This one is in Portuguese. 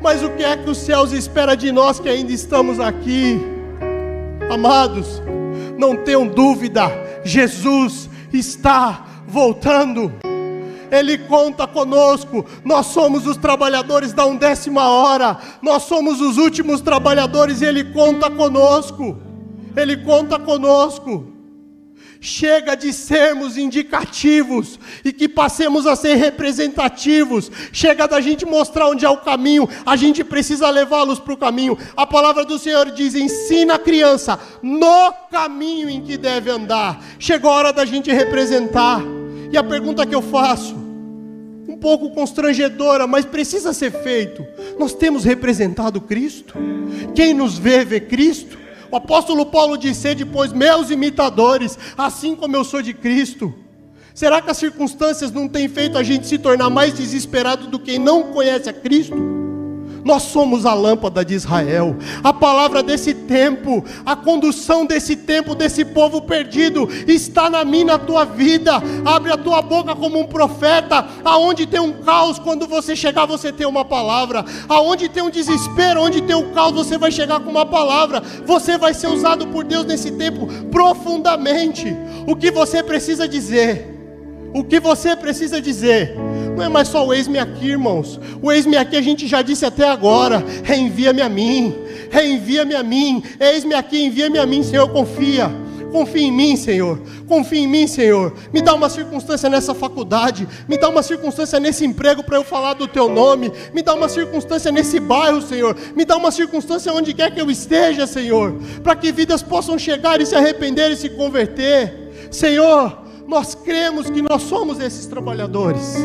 Mas o que é que os céus espera de nós que ainda estamos aqui? Amados, não tenham dúvida, Jesus está voltando. Ele conta conosco. Nós somos os trabalhadores da undécima hora. Nós somos os últimos trabalhadores e Ele conta conosco. Ele conta conosco. Chega de sermos indicativos e que passemos a ser representativos. Chega da gente mostrar onde é o caminho, a gente precisa levá-los para o caminho. A palavra do Senhor diz: ensina a criança no caminho em que deve andar. Chegou a hora da gente representar. E a pergunta que eu faço, um pouco constrangedora, mas precisa ser feito: nós temos representado Cristo? Quem nos vê, vê Cristo? O apóstolo Paulo disse: depois meus imitadores, assim como eu sou de Cristo. Será que as circunstâncias não têm feito a gente se tornar mais desesperado do que não conhece a Cristo? Nós somos a lâmpada de Israel, a palavra desse tempo, a condução desse tempo, desse povo perdido, está na minha, na tua vida. Abre a tua boca como um profeta, aonde tem um caos, quando você chegar, você tem uma palavra, aonde tem um desespero, onde tem um caos, você vai chegar com uma palavra, você vai ser usado por Deus nesse tempo profundamente. O que você precisa dizer? O que você precisa dizer? Não é mais só o ex-me aqui, irmãos. O ex-me aqui a gente já disse até agora. Reenvia-me a mim. Reenvia-me a mim. Eis-me aqui, envia-me a mim, Senhor, confia. Confia em mim, Senhor. Confia em mim, Senhor. Me dá uma circunstância nessa faculdade. Me dá uma circunstância nesse emprego para eu falar do teu nome. Me dá uma circunstância nesse bairro, Senhor. Me dá uma circunstância onde quer que eu esteja, Senhor. Para que vidas possam chegar e se arrepender e se converter. Senhor, nós cremos que nós somos esses trabalhadores.